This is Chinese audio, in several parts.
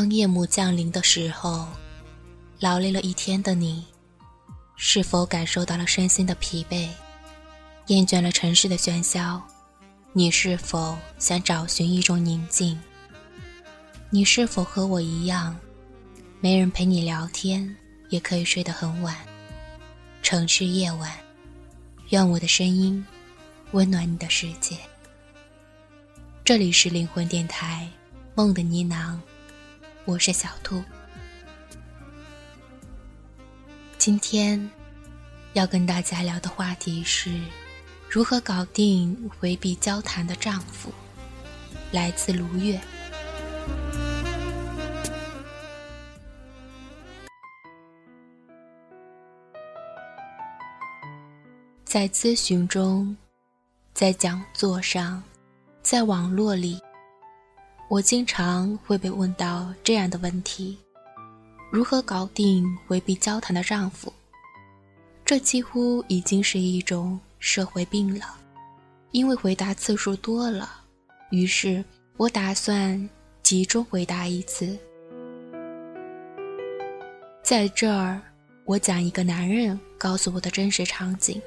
当夜幕降临的时候，劳累了一天的你，是否感受到了身心的疲惫？厌倦了城市的喧嚣，你是否想找寻一种宁静？你是否和我一样，没人陪你聊天，也可以睡得很晚？城市夜晚，愿我的声音温暖你的世界。这里是灵魂电台，梦的呢喃。我是小兔，今天要跟大家聊的话题是如何搞定回避交谈的丈夫。来自卢月，在咨询中，在讲座上，在网络里。我经常会被问到这样的问题：如何搞定回避交谈的丈夫？这几乎已经是一种社会病了。因为回答次数多了，于是我打算集中回答一次。在这儿，我讲一个男人告诉我的真实场景。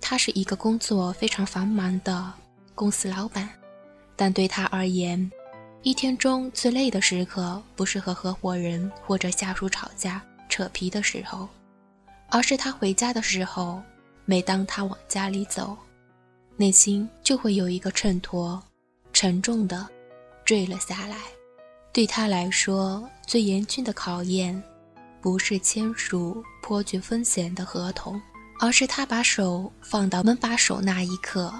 他是一个工作非常繁忙的公司老板。但对他而言，一天中最累的时刻不是和合伙人或者下属吵架扯皮的时候，而是他回家的时候。每当他往家里走，内心就会有一个秤砣，沉重的坠了下来。对他来说，最严峻的考验，不是签署颇具风险的合同，而是他把手放到门把手那一刻。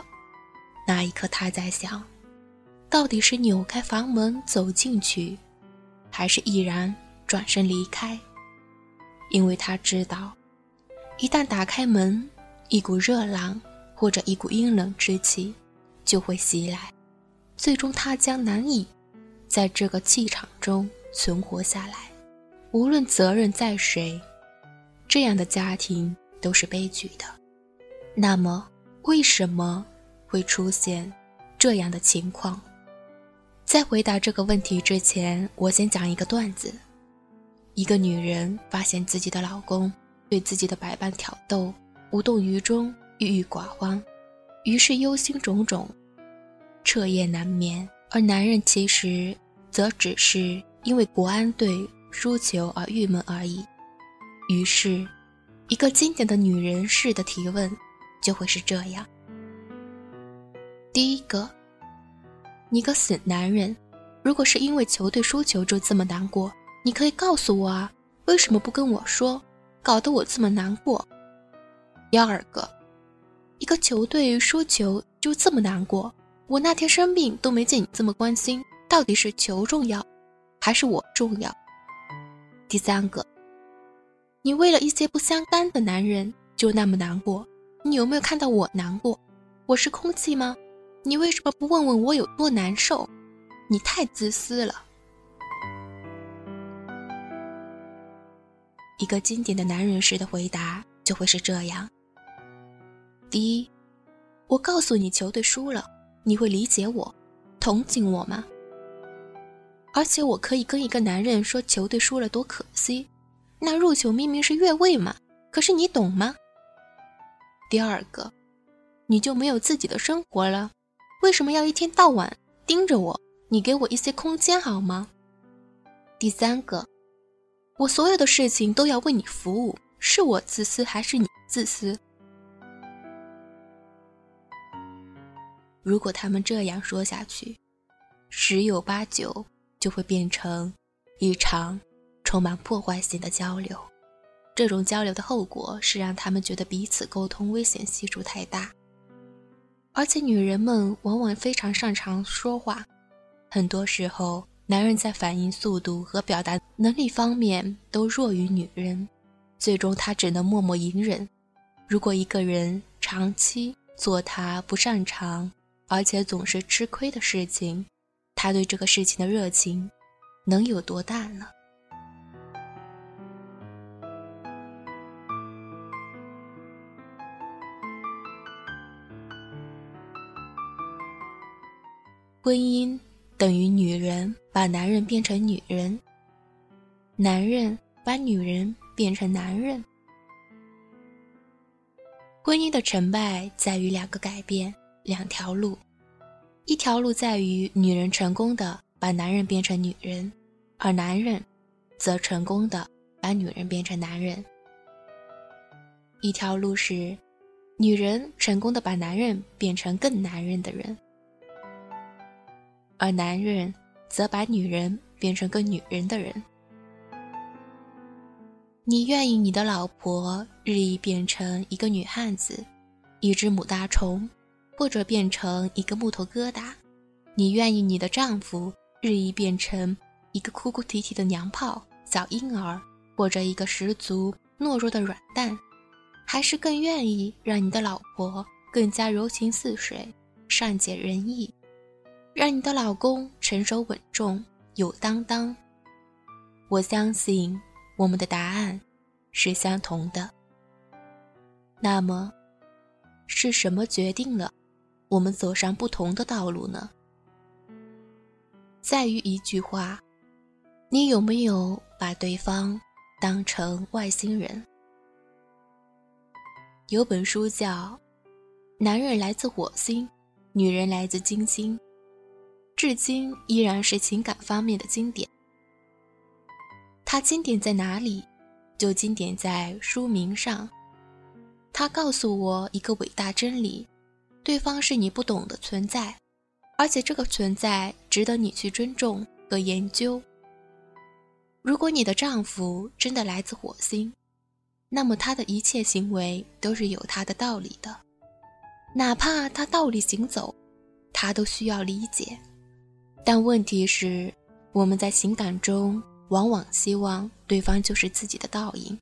那一刻，他在想。到底是扭开房门走进去，还是毅然转身离开？因为他知道，一旦打开门，一股热浪或者一股阴冷之气就会袭来，最终他将难以在这个气场中存活下来。无论责任在谁，这样的家庭都是悲剧的。那么，为什么会出现这样的情况？在回答这个问题之前，我先讲一个段子。一个女人发现自己的老公对自己的百般挑逗无动于衷、郁郁寡欢，于是忧心忡忡、彻夜难眠。而男人其实则只是因为国安队输球而郁闷而已。于是，一个经典的女人式的提问就会是这样：第一个。你个死男人，如果是因为球队输球就这么难过，你可以告诉我啊，为什么不跟我说，搞得我这么难过？第二个，一个球队输球就这么难过，我那天生病都没见你这么关心，到底是球重要，还是我重要？第三个，你为了一些不相干的男人就那么难过，你有没有看到我难过？我是空气吗？你为什么不问问我有多难受？你太自私了。一个经典的男人式的回答就会是这样：第一，我告诉你球队输了，你会理解我、同情我吗？而且我可以跟一个男人说球队输了多可惜，那入球明明是越位嘛，可是你懂吗？第二个，你就没有自己的生活了？为什么要一天到晚盯着我？你给我一些空间好吗？第三个，我所有的事情都要为你服务，是我自私还是你自私？如果他们这样说下去，十有八九就会变成一场充满破坏性的交流。这种交流的后果是让他们觉得彼此沟通危险系数太大。而且女人们往往非常擅长说话，很多时候男人在反应速度和表达能力方面都弱于女人，最终他只能默默隐忍。如果一个人长期做他不擅长而且总是吃亏的事情，他对这个事情的热情能有多大呢？婚姻等于女人把男人变成女人，男人把女人变成男人。婚姻的成败在于两个改变，两条路。一条路在于女人成功的把男人变成女人，而男人则成功的把女人变成男人。一条路是女人成功的把男人变成更男人的人。而男人则把女人变成个女人的人。你愿意你的老婆日益变成一个女汉子，一只母大虫，或者变成一个木头疙瘩？你愿意你的丈夫日益变成一个哭哭啼啼的娘炮、小婴儿，或者一个十足懦弱的软蛋？还是更愿意让你的老婆更加柔情似水、善解人意？让你的老公成熟稳重、有担当。我相信我们的答案是相同的。那么，是什么决定了我们走上不同的道路呢？在于一句话：你有没有把对方当成外星人？有本书叫《男人来自火星，女人来自金星》。至今依然是情感方面的经典。它经典在哪里？就经典在书名上。它告诉我一个伟大真理：对方是你不懂的存在，而且这个存在值得你去尊重和研究。如果你的丈夫真的来自火星，那么他的一切行为都是有他的道理的，哪怕他倒立行走，他都需要理解。但问题是，我们在情感中往往希望对方就是自己的倒影，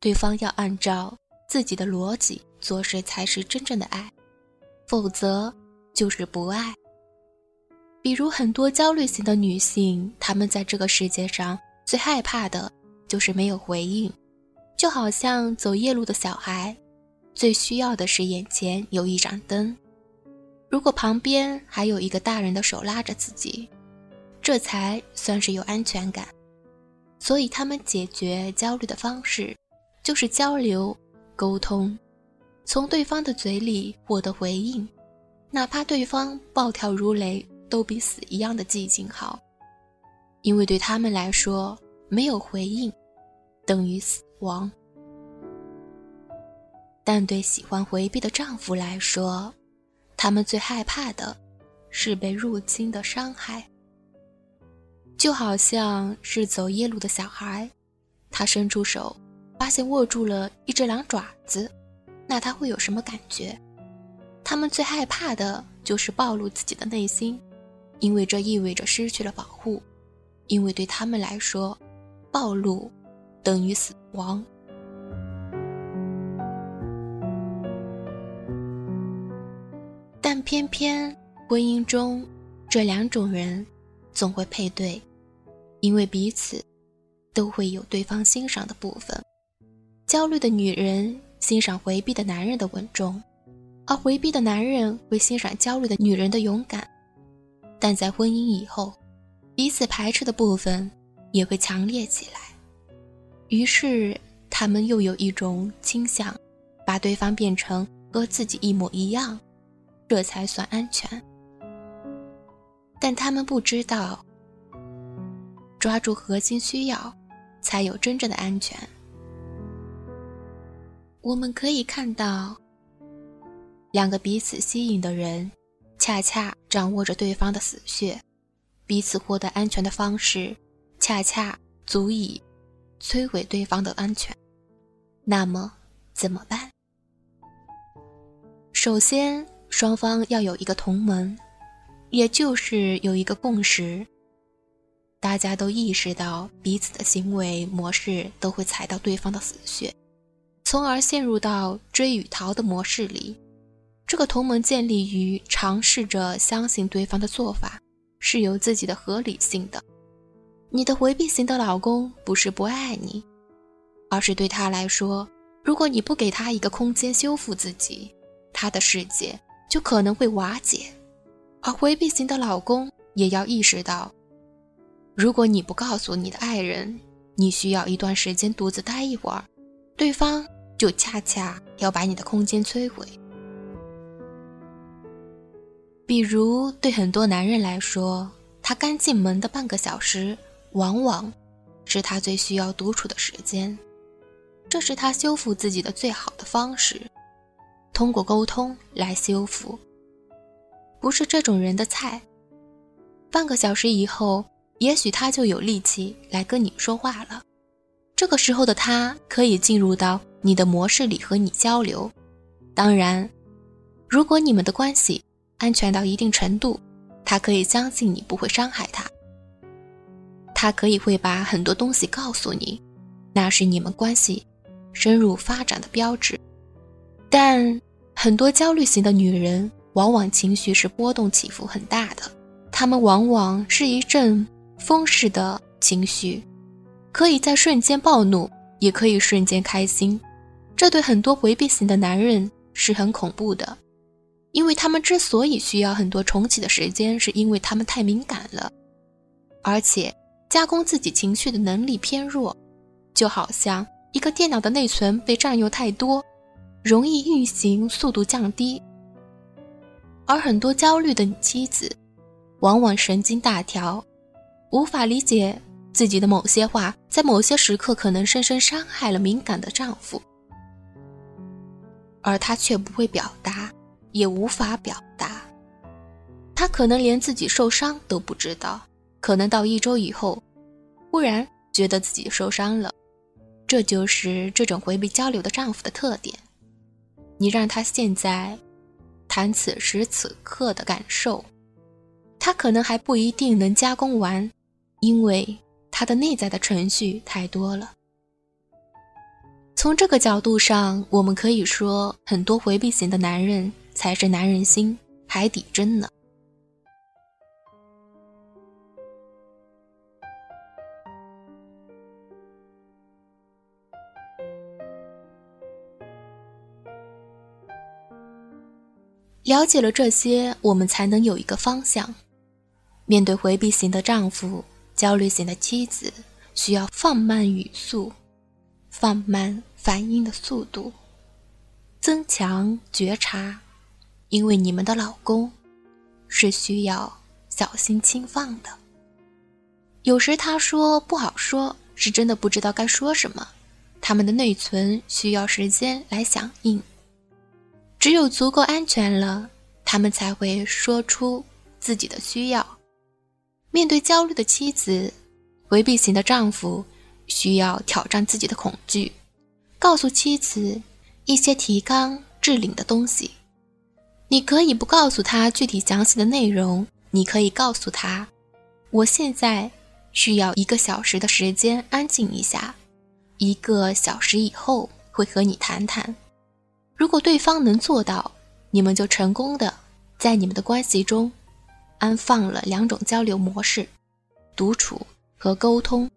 对方要按照自己的逻辑做事才是真正的爱，否则就是不爱。比如很多焦虑型的女性，她们在这个世界上最害怕的就是没有回应，就好像走夜路的小孩，最需要的是眼前有一盏灯。如果旁边还有一个大人的手拉着自己，这才算是有安全感。所以他们解决焦虑的方式，就是交流、沟通，从对方的嘴里获得回应，哪怕对方暴跳如雷，都比死一样的寂静好。因为对他们来说，没有回应等于死亡。但对喜欢回避的丈夫来说，他们最害怕的，是被入侵的伤害。就好像是走夜路的小孩，他伸出手，发现握住了一只狼爪子，那他会有什么感觉？他们最害怕的就是暴露自己的内心，因为这意味着失去了保护，因为对他们来说，暴露等于死亡。偏偏婚姻中，这两种人总会配对，因为彼此都会有对方欣赏的部分。焦虑的女人欣赏回避的男人的稳重，而回避的男人会欣赏焦虑的女人的勇敢。但在婚姻以后，彼此排斥的部分也会强烈起来，于是他们又有一种倾向，把对方变成和自己一模一样。这才算安全，但他们不知道，抓住核心需要，才有真正的安全。我们可以看到，两个彼此吸引的人，恰恰掌握着对方的死穴，彼此获得安全的方式，恰恰足以摧毁对方的安全。那么怎么办？首先。双方要有一个同盟，也就是有一个共识。大家都意识到彼此的行为模式都会踩到对方的死穴，从而陷入到追与逃的模式里。这个同盟建立于尝试着相信对方的做法是有自己的合理性的。你的回避型的老公不是不爱你，而是对他来说，如果你不给他一个空间修复自己，他的世界。就可能会瓦解，而回避型的老公也要意识到，如果你不告诉你的爱人，你需要一段时间独自待一会儿，对方就恰恰要把你的空间摧毁。比如，对很多男人来说，他刚进门的半个小时，往往是他最需要独处的时间，这是他修复自己的最好的方式，通过沟通来修复。不是这种人的菜。半个小时以后，也许他就有力气来跟你说话了。这个时候的他可以进入到你的模式里和你交流。当然，如果你们的关系安全到一定程度，他可以相信你不会伤害他。他可以会把很多东西告诉你，那是你们关系深入发展的标志。但很多焦虑型的女人。往往情绪是波动起伏很大的，她们往往是一阵风式的情绪，可以在瞬间暴怒，也可以瞬间开心。这对很多回避型的男人是很恐怖的，因为他们之所以需要很多重启的时间，是因为他们太敏感了，而且加工自己情绪的能力偏弱，就好像一个电脑的内存被占用太多，容易运行速度降低。而很多焦虑的妻子，往往神经大条，无法理解自己的某些话，在某些时刻可能深深伤害了敏感的丈夫，而她却不会表达，也无法表达。她可能连自己受伤都不知道，可能到一周以后，忽然觉得自己受伤了。这就是这种回避交流的丈夫的特点。你让他现在。谈此时此刻的感受，他可能还不一定能加工完，因为他的内在的程序太多了。从这个角度上，我们可以说，很多回避型的男人才是男人心海底针呢。了解了这些，我们才能有一个方向。面对回避型的丈夫、焦虑型的妻子，需要放慢语速，放慢反应的速度，增强觉察，因为你们的老公是需要小心轻放的。有时他说不好说，是真的不知道该说什么，他们的内存需要时间来响应。只有足够安全了，他们才会说出自己的需要。面对焦虑的妻子，回避型的丈夫需要挑战自己的恐惧，告诉妻子一些提纲挈领的东西。你可以不告诉他具体详细的内容，你可以告诉他：“我现在需要一个小时的时间安静一下，一个小时以后会和你谈谈。”如果对方能做到，你们就成功的在你们的关系中安放了两种交流模式：独处和沟通，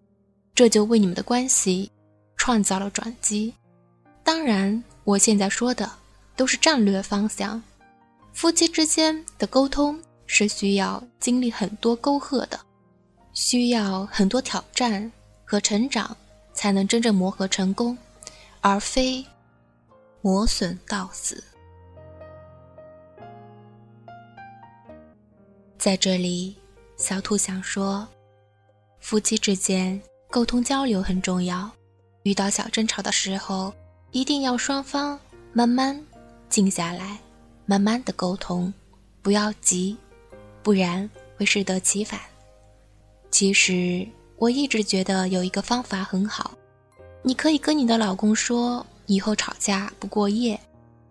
这就为你们的关系创造了转机。当然，我现在说的都是战略方向。夫妻之间的沟通是需要经历很多沟壑的，需要很多挑战和成长，才能真正磨合成功，而非。磨损到死。在这里，小兔想说，夫妻之间沟通交流很重要。遇到小争吵的时候，一定要双方慢慢静下来，慢慢的沟通，不要急，不然会适得其反。其实我一直觉得有一个方法很好，你可以跟你的老公说。以后吵架不过夜，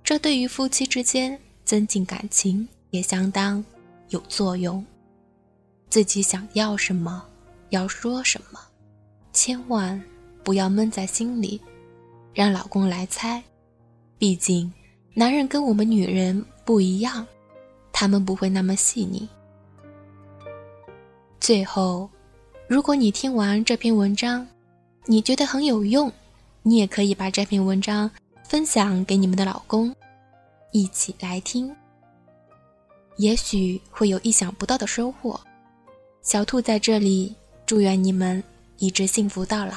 这对于夫妻之间增进感情也相当有作用。自己想要什么，要说什么，千万不要闷在心里，让老公来猜。毕竟，男人跟我们女人不一样，他们不会那么细腻。最后，如果你听完这篇文章，你觉得很有用。你也可以把这篇文章分享给你们的老公，一起来听，也许会有意想不到的收获。小兔在这里祝愿你们一直幸福到老。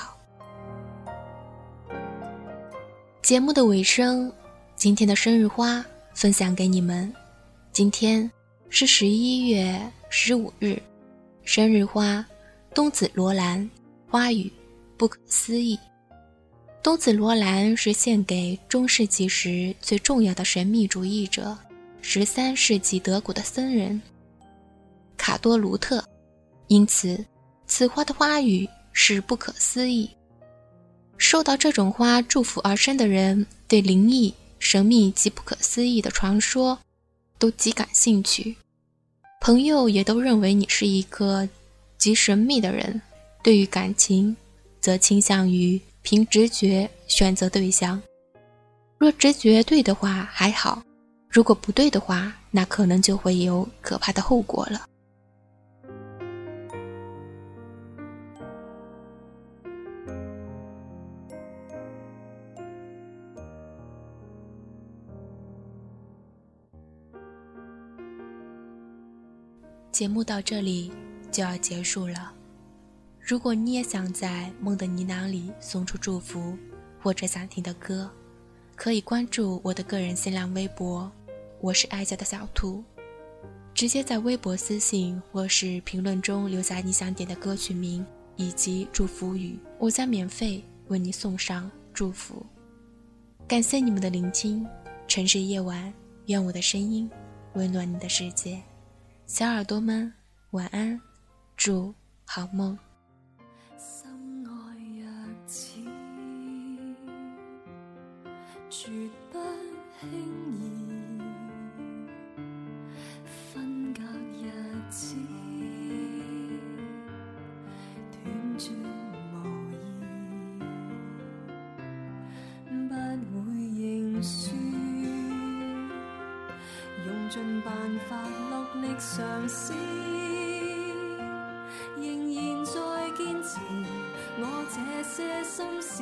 节目的尾声，今天的生日花分享给你们。今天是十一月十五日，生日花冬紫罗兰，花语不可思议。冬紫罗兰是献给中世纪时最重要的神秘主义者，十三世纪德国的僧人卡多卢特，因此此花的花语是不可思议。受到这种花祝福而生的人，对灵异、神秘及不可思议的传说都极感兴趣。朋友也都认为你是一个极神秘的人。对于感情，则倾向于。凭直觉选择对象，若直觉对的话还好，如果不对的话，那可能就会有可怕的后果了。节目到这里就要结束了。如果你也想在梦的呢喃里送出祝福，或者想听的歌，可以关注我的个人新浪微博，我是爱家的小兔，直接在微博私信或是评论中留下你想点的歌曲名以及祝福语，我将免费为你送上祝福。感谢你们的聆听，城市夜晚，愿我的声音温暖你的世界，小耳朵们晚安，祝好梦。绝不轻易，分隔日子，断绝无疑，不会认输，用尽办法落力尝试，仍然在坚持。我这些心事，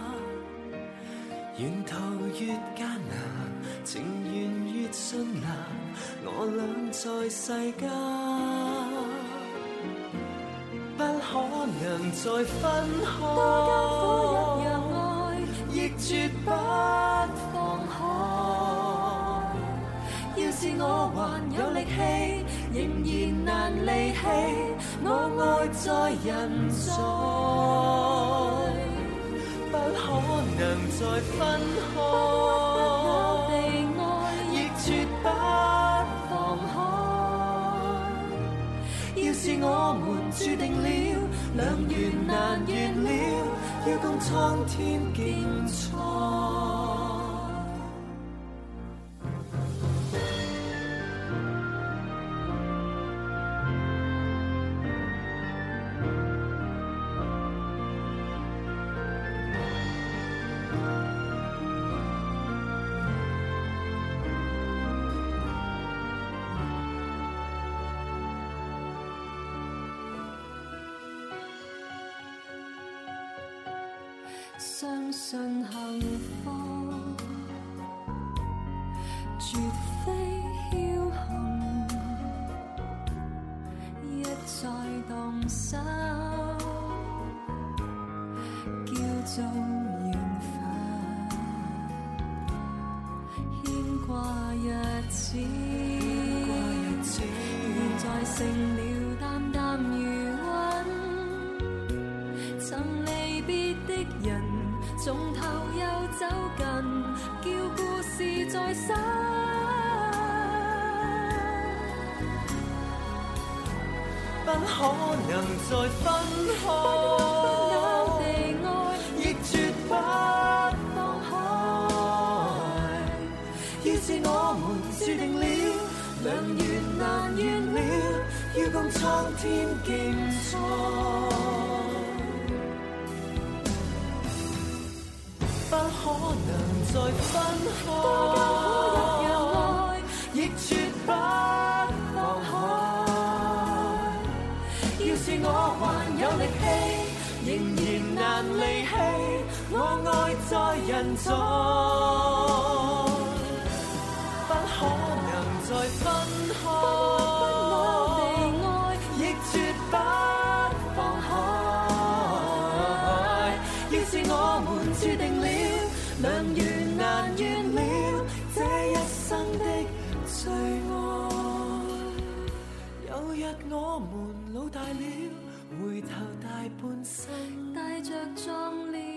沿途越艰难，情缘越困难，我俩在世间，不可能再分开。多艰苦也爱，亦绝不放开。要是我还有力气，仍然难离弃，我爱在人在。可能再分开，亦绝不放开。要是我们注定了，两缘难圆了，要共苍天竞赛。叫做缘分，牵挂日子，现在成了淡淡如云，曾离别的人。从头又走近，叫故事再生。不可能再分开，蒼天競賽，不可能再分開。多間可一樣愛，亦絕不放開。要是我還有力氣，仍然難離棄，我愛在人在，注定了，两缘难完了，这一生的最爱。有日我们老大了，回头大半世，带着壮烈。